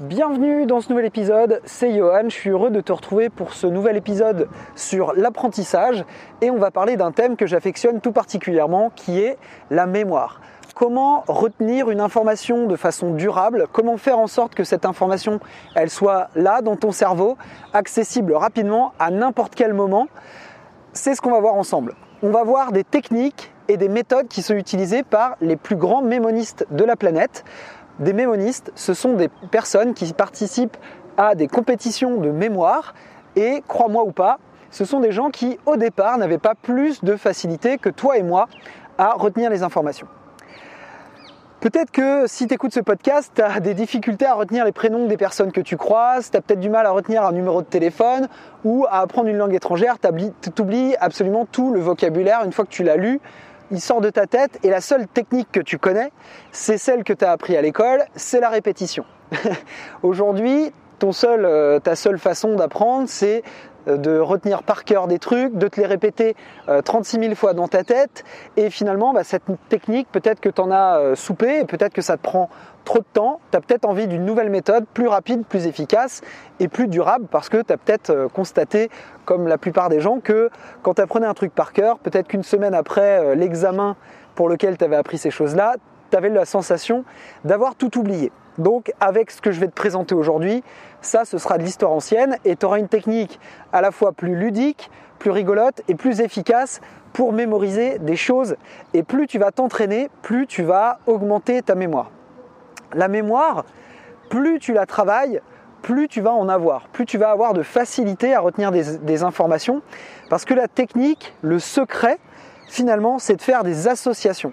Bienvenue dans ce nouvel épisode, c'est Johan, je suis heureux de te retrouver pour ce nouvel épisode sur l'apprentissage et on va parler d'un thème que j'affectionne tout particulièrement qui est la mémoire. Comment retenir une information de façon durable? Comment faire en sorte que cette information elle soit là dans ton cerveau, accessible rapidement à n'importe quel moment? C'est ce qu'on va voir ensemble. On va voir des techniques et des méthodes qui sont utilisées par les plus grands mémonistes de la planète des mémonistes, ce sont des personnes qui participent à des compétitions de mémoire et, crois-moi ou pas, ce sont des gens qui, au départ, n'avaient pas plus de facilité que toi et moi à retenir les informations. Peut-être que si tu écoutes ce podcast, tu as des difficultés à retenir les prénoms des personnes que tu croises, tu as peut-être du mal à retenir un numéro de téléphone ou à apprendre une langue étrangère, tu oublies absolument tout le vocabulaire une fois que tu l'as lu il sort de ta tête et la seule technique que tu connais, c'est celle que tu as appris à l'école, c'est la répétition. Aujourd'hui, euh, ta seule façon d'apprendre, c'est de retenir par cœur des trucs, de te les répéter 36 euh, 000 fois dans ta tête. Et finalement, bah, cette technique, peut-être que tu en as soupé et peut-être que ça te prend trop de temps. Tu as peut-être envie d'une nouvelle méthode plus rapide, plus efficace et plus durable parce que tu as peut-être constaté, comme la plupart des gens, que quand tu apprenais un truc par cœur, peut-être qu'une semaine après l'examen pour lequel tu avais appris ces choses-là, tu avais la sensation d'avoir tout oublié. Donc avec ce que je vais te présenter aujourd'hui, ça ce sera de l'histoire ancienne et tu auras une technique à la fois plus ludique, plus rigolote et plus efficace pour mémoriser des choses. Et plus tu vas t'entraîner, plus tu vas augmenter ta mémoire. La mémoire, plus tu la travailles, plus tu vas en avoir, plus tu vas avoir de facilité à retenir des, des informations. Parce que la technique, le secret, finalement, c'est de faire des associations.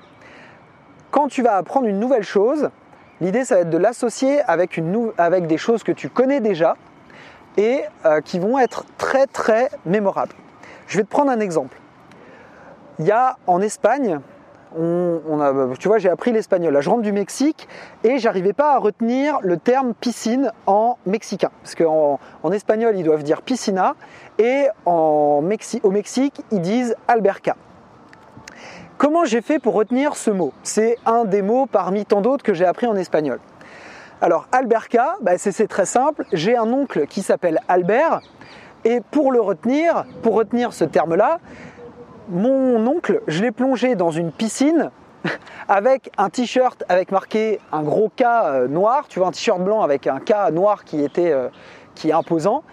Quand tu vas apprendre une nouvelle chose, L'idée, ça va être de l'associer avec, des choses que tu connais déjà et euh, qui vont être très très mémorables. Je vais te prendre un exemple. Il y a en Espagne, a, tu vois, j'ai appris l'espagnol. Là, je rentre du Mexique et j'arrivais pas à retenir le terme piscine en mexicain. Parce qu'en en espagnol, ils doivent dire piscina et au Mexique, ils disent alberca. Comment j'ai fait pour retenir ce mot? C'est un des mots parmi tant d'autres que j'ai appris en espagnol. Alors Alberca, bah, c'est très simple. J'ai un oncle qui s'appelle Albert et pour le retenir, pour retenir ce terme-là, mon oncle, je l'ai plongé dans une piscine avec un t-shirt avec marqué un gros K euh, noir, tu vois un t-shirt blanc avec un K noir qui était euh, qui est imposant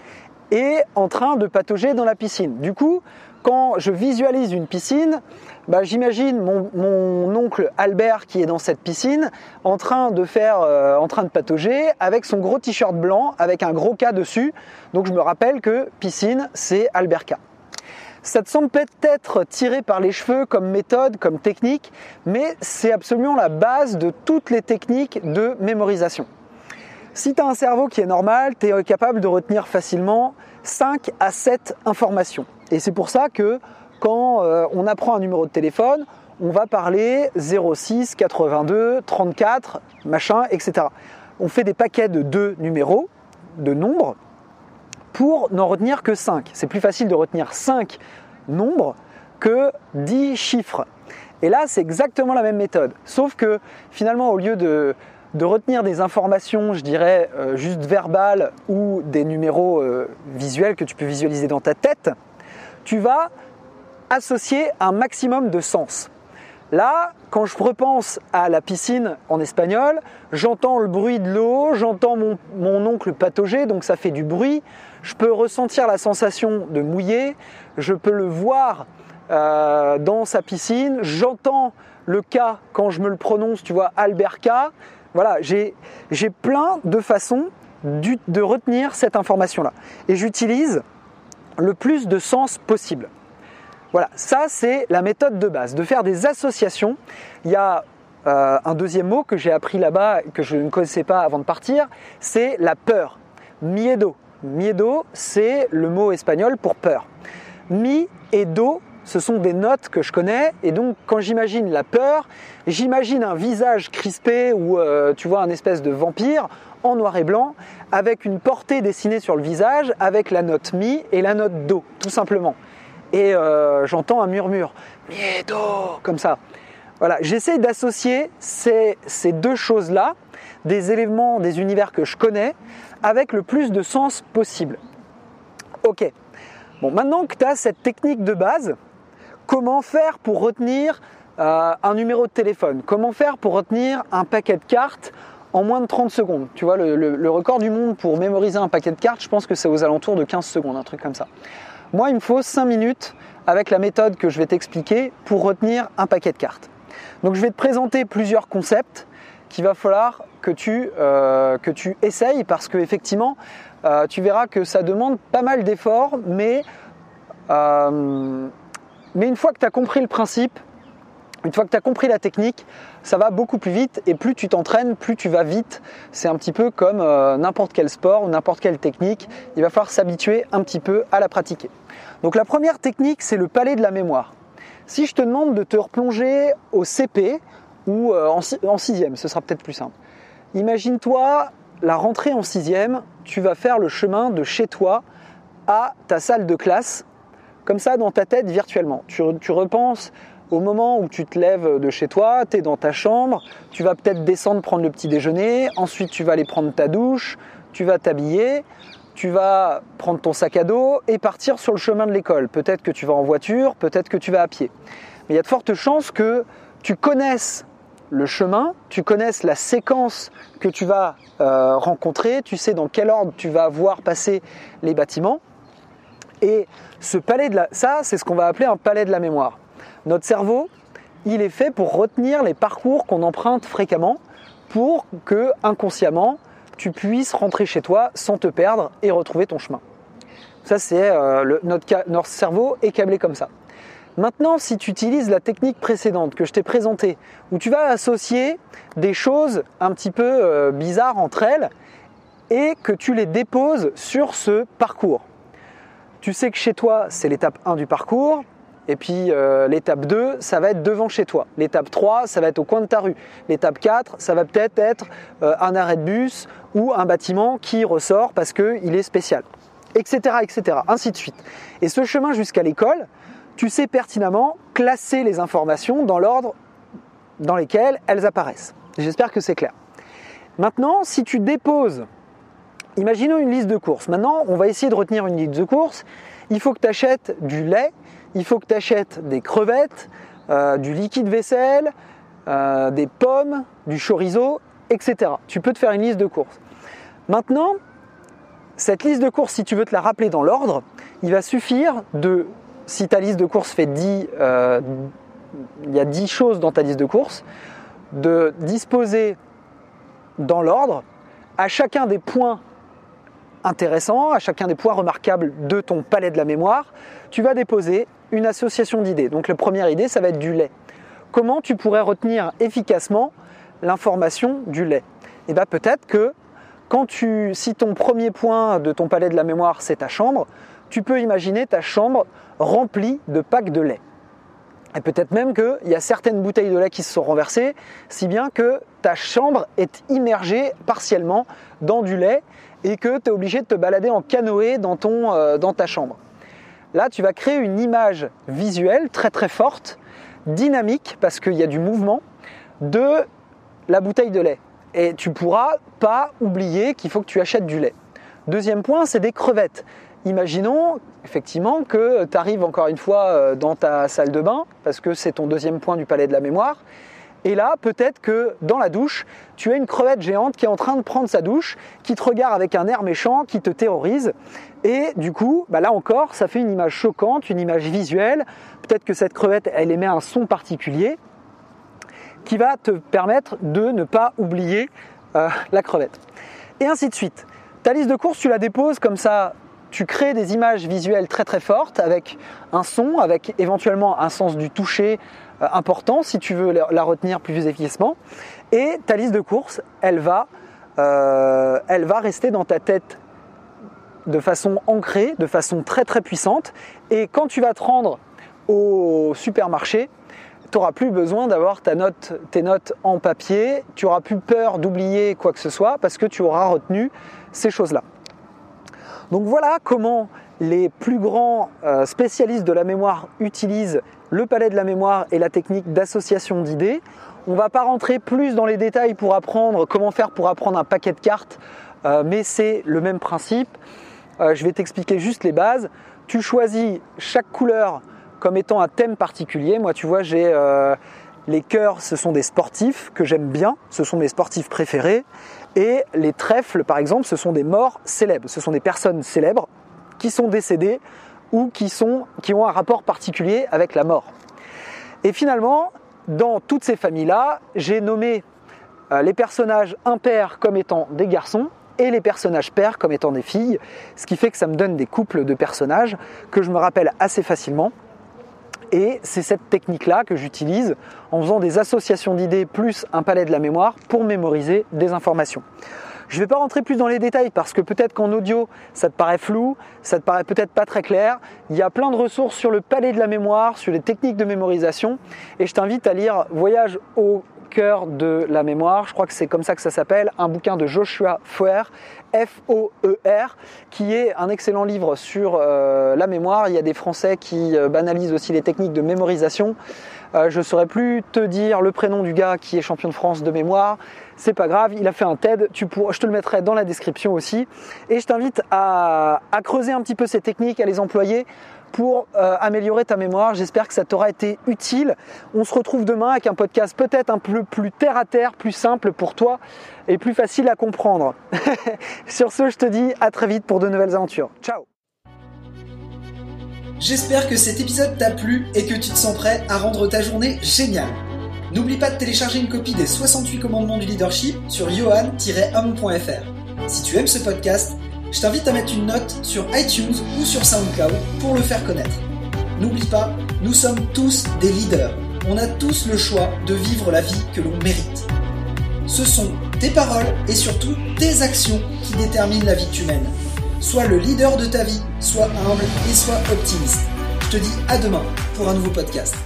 et en train de patauger dans la piscine. Du coup, quand je visualise une piscine, bah, j'imagine mon, oncle Albert qui est dans cette piscine en train de faire, euh, en train de patauger avec son gros t-shirt blanc avec un gros K dessus. Donc je me rappelle que piscine, c'est Alberca. Ça te semble peut-être tiré par les cheveux comme méthode, comme technique, mais c'est absolument la base de toutes les techniques de mémorisation. Si tu as un cerveau qui est normal, tu es capable de retenir facilement 5 à 7 informations. Et c'est pour ça que quand euh, on apprend un numéro de téléphone, on va parler 06, 82, 34, machin, etc. On fait des paquets de deux numéros, de nombres, pour n'en retenir que 5. C'est plus facile de retenir 5 nombres que 10 chiffres. Et là, c'est exactement la même méthode. Sauf que finalement, au lieu de, retenir des informations, je dirais, euh, juste verbales ou des numéros euh, visuels que tu peux visualiser dans ta tête, tu vas associer un maximum de sens. Là, quand je repense à la piscine en espagnol, j'entends le bruit de l'eau, j'entends mon, oncle patauger, donc ça fait du bruit. Je peux ressentir la sensation de mouiller, je peux le voir euh, dans sa piscine, j'entends le K quand je me le prononce, tu vois, Albert K. Voilà, j'ai plein de façons de retenir cette information-là. Et j'utilise le plus de sens possible. Voilà, ça c'est la méthode de base, de faire des associations. Il y a euh, un deuxième mot que j'ai appris là-bas, que je ne connaissais pas avant de partir, c'est la peur. Miedo. Miedo, c'est le mot espagnol pour peur. Mi et do, ce sont des notes que je connais, et donc quand j'imagine la peur, j'imagine un visage crispé ou euh, tu vois un espèce de vampire en noir et blanc, avec une portée dessinée sur le visage, avec la note mi et la note do, tout simplement et euh, j'entends un murmure, miedo, comme ça. Voilà, j'essaie d'associer ces, deux choses-là des éléments, des univers que je connais avec le plus de sens possible. Ok. Bon, maintenant que tu as cette technique de base, comment faire pour retenir euh, un numéro de téléphone? Comment faire pour retenir un paquet de cartes en moins de 30 secondes? Tu vois, le, record du monde pour mémoriser un paquet de cartes, je pense que c'est aux alentours de 15 secondes, un truc comme ça. Moi, il me faut 5 minutes avec la méthode que je vais t'expliquer pour retenir un paquet de cartes. Donc je vais te présenter plusieurs concepts qu'il va falloir que tu, euh, essayes parce que effectivement euh, tu verras que ça demande pas mal d'efforts mais, mais une fois que tu as compris le principe, une fois que tu as compris la technique, ça va beaucoup plus vite et plus tu t'entraînes, plus tu vas vite. C'est un petit peu comme n'importe quel sport ou n'importe quelle technique. Il va falloir s'habituer un petit peu à la pratiquer. Donc la première technique, c'est le palais de la mémoire. Si je te demande de te replonger au CP ou euh, en sixième, ce sera peut-être plus simple. Imagine-toi la rentrée en sixième, tu vas faire le chemin de chez toi à ta salle de classe, comme ça dans ta tête virtuellement. Tu, repenses au moment où tu te lèves de chez toi, tu es dans ta chambre, tu vas peut-être descendre prendre le petit déjeuner, ensuite tu vas aller prendre ta douche, tu vas t'habiller, tu vas prendre ton sac à dos et partir sur le chemin de l'école. Peut-être que tu vas en voiture, peut-être que tu vas à pied. Mais il y a de fortes chances que tu connaisses le chemin, tu connaisses la séquence que tu vas euh, rencontrer, tu sais dans quel ordre tu vas voir passer les bâtiments. Et ce palais de ça, c'est ce qu'on va appeler un palais de la mémoire. Notre cerveau, il est fait pour retenir les parcours qu'on emprunte fréquemment pour que inconsciemment tu puisses rentrer chez toi sans te perdre et retrouver ton chemin. Ça, c'est euh, notre, cerveau est câblé comme ça. Maintenant, si tu utilises la technique précédente que je t'ai présentée, où tu vas associer des choses un petit peu euh, bizarres entre elles et que tu les déposes sur ce parcours. Tu sais que chez toi, c'est l'étape 1 du parcours, et puis euh, l'étape 2, ça va être devant chez toi. L'étape 3, ça va être au coin de ta rue. L'étape 4, ça va peut-être être, euh, un arrêt de bus ou un bâtiment qui ressort parce qu'il est spécial. Etc. etc. Ainsi de suite. Et ce chemin jusqu'à l'école, tu sais pertinemment classer les informations dans l'ordre dans lesquels elles apparaissent. J'espère que c'est clair. Maintenant, si tu déposes, imaginons une liste de courses. Maintenant, on va essayer de retenir une liste de courses. Il faut que tu achètes du lait il faut que tu achètes des crevettes, euh, du liquide vaisselle, euh, des pommes, du chorizo, etc. Tu peux te faire une liste de courses. Maintenant, cette liste de courses, si tu veux te la rappeler dans l'ordre, il va suffire de, si ta liste de courses fait 10, euh, il y a 10 choses dans ta liste de courses, de disposer dans l'ordre à chacun des points intéressants, à chacun des points remarquables de ton palais de la mémoire, tu vas déposer une association d'idées. Donc la première idée, ça va être du lait. Comment tu pourrais retenir efficacement l'information du lait? Eh bien peut-être que quand tu, si ton premier point de ton palais de la mémoire, c'est ta chambre, tu peux imaginer ta chambre remplie de packs de lait. Et peut-être même qu'il y a certaines bouteilles de lait qui se sont renversées, si bien que ta chambre est immergée partiellement dans du lait et que tu es obligé de te balader en canoë euh, dans ta chambre. Là, tu vas créer une image visuelle très très forte, dynamique, parce qu'il y a du mouvement, de la bouteille de lait. Et tu pourras pas oublier qu'il faut que tu achètes du lait. Deuxième point, c'est des crevettes. Imaginons effectivement que tu arrives encore une fois euh, dans ta salle de bain, parce que c'est ton deuxième point du palais de la mémoire, et là, peut-être que dans la douche, tu as une crevette géante qui est en train de prendre sa douche, qui te regarde avec un air méchant, qui te terrorise. Et du coup, bah là encore, ça fait une image choquante, une image visuelle. Peut-être que cette crevette, elle émet un son particulier qui va te permettre de ne pas oublier euh, la crevette. Et ainsi de suite. Ta liste de courses, tu la déposes comme ça tu crées des images visuelles très très fortes avec un son, avec éventuellement un sens du toucher, important si tu veux la retenir plus efficacement. Et ta liste de courses, elle va, euh, elle va rester dans ta tête de façon ancrée, de façon très très puissante. Et quand tu vas te rendre au supermarché, tu n'auras plus besoin d'avoir ta note, tes notes en papier, tu auras plus peur d'oublier quoi que ce soit parce que tu auras retenu ces choses-là. Donc voilà comment les plus grands euh, spécialistes de la mémoire utilisent le palais de la mémoire et la technique d'association d'idées. On va pas rentrer plus dans les détails pour apprendre comment faire pour apprendre un paquet de cartes, euh, mais c'est le même principe. Euh, je vais t'expliquer juste les bases. Tu choisis chaque couleur comme étant un thème particulier. Moi, tu vois, j'ai les cœurs, ce sont des sportifs que j'aime bien, ce sont mes sportifs préférés. Et les trèfles, par exemple, ce sont des morts célèbres, ce sont des personnes célèbres qui sont décédées ou qui ont un rapport particulier avec la mort. Et finalement, dans toutes ces familles-là, j'ai nommé euh, les personnages impairs comme étant des garçons et les personnages pairs comme étant des filles, ce qui fait que ça me donne des couples de personnages que je me rappelle assez facilement. Et c'est cette technique-là que j'utilise en faisant des associations d'idées plus un palais de la mémoire pour mémoriser des informations. Je ne vais pas rentrer plus dans les détails parce que peut-être qu'en audio, ça te paraît flou, ça te paraît peut-être pas très clair. Il y a plein de ressources sur le palais de la mémoire, sur les techniques de mémorisation. Et je t'invite à lire Voyage au de la mémoire, je crois que c'est comme ça que ça s'appelle, un bouquin de Joshua Foer, F-O-E-R, qui est un excellent livre sur euh, la mémoire. Il y a des Français qui euh, banalisent aussi les techniques de mémorisation. Euh, je ne saurais plus te dire le prénom du gars qui est champion de France de mémoire. C'est pas grave, il a fait un TED. Tu je te le mettrai dans la description aussi. Et je t'invite à, creuser un petit peu ces techniques, à les employer pour euh, améliorer ta mémoire. J'espère que ça t'aura été utile. On se retrouve demain avec un podcast peut-être un peu plus terre à terre, plus simple pour toi et plus facile à comprendre. Sur ce, je te dis à très vite pour de nouvelles aventures. Ciao J'espère que cet épisode t'a plu et que tu te sens prêt à rendre ta journée géniale. N'oublie pas de télécharger une copie des 68 commandements du leadership sur johan-homme.fr. Si tu aimes ce podcast, je t'invite à mettre une note sur iTunes ou sur SoundCloud pour le faire connaître. N'oublie pas, nous sommes tous des leaders. On a tous le choix de vivre la vie que l'on mérite. Ce sont tes paroles et surtout tes actions qui déterminent la vie que tu mènes. Sois le leader de ta vie, sois humble et sois optimiste. Je te dis à demain pour un nouveau podcast.